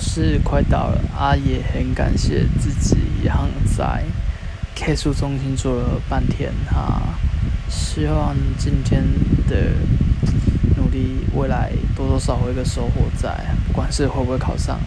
试快到了阿，也很感谢自己一样在 K 数中心做了半天哈，希望今天的努力未来多多少少有个收获在，不管是会不会考上。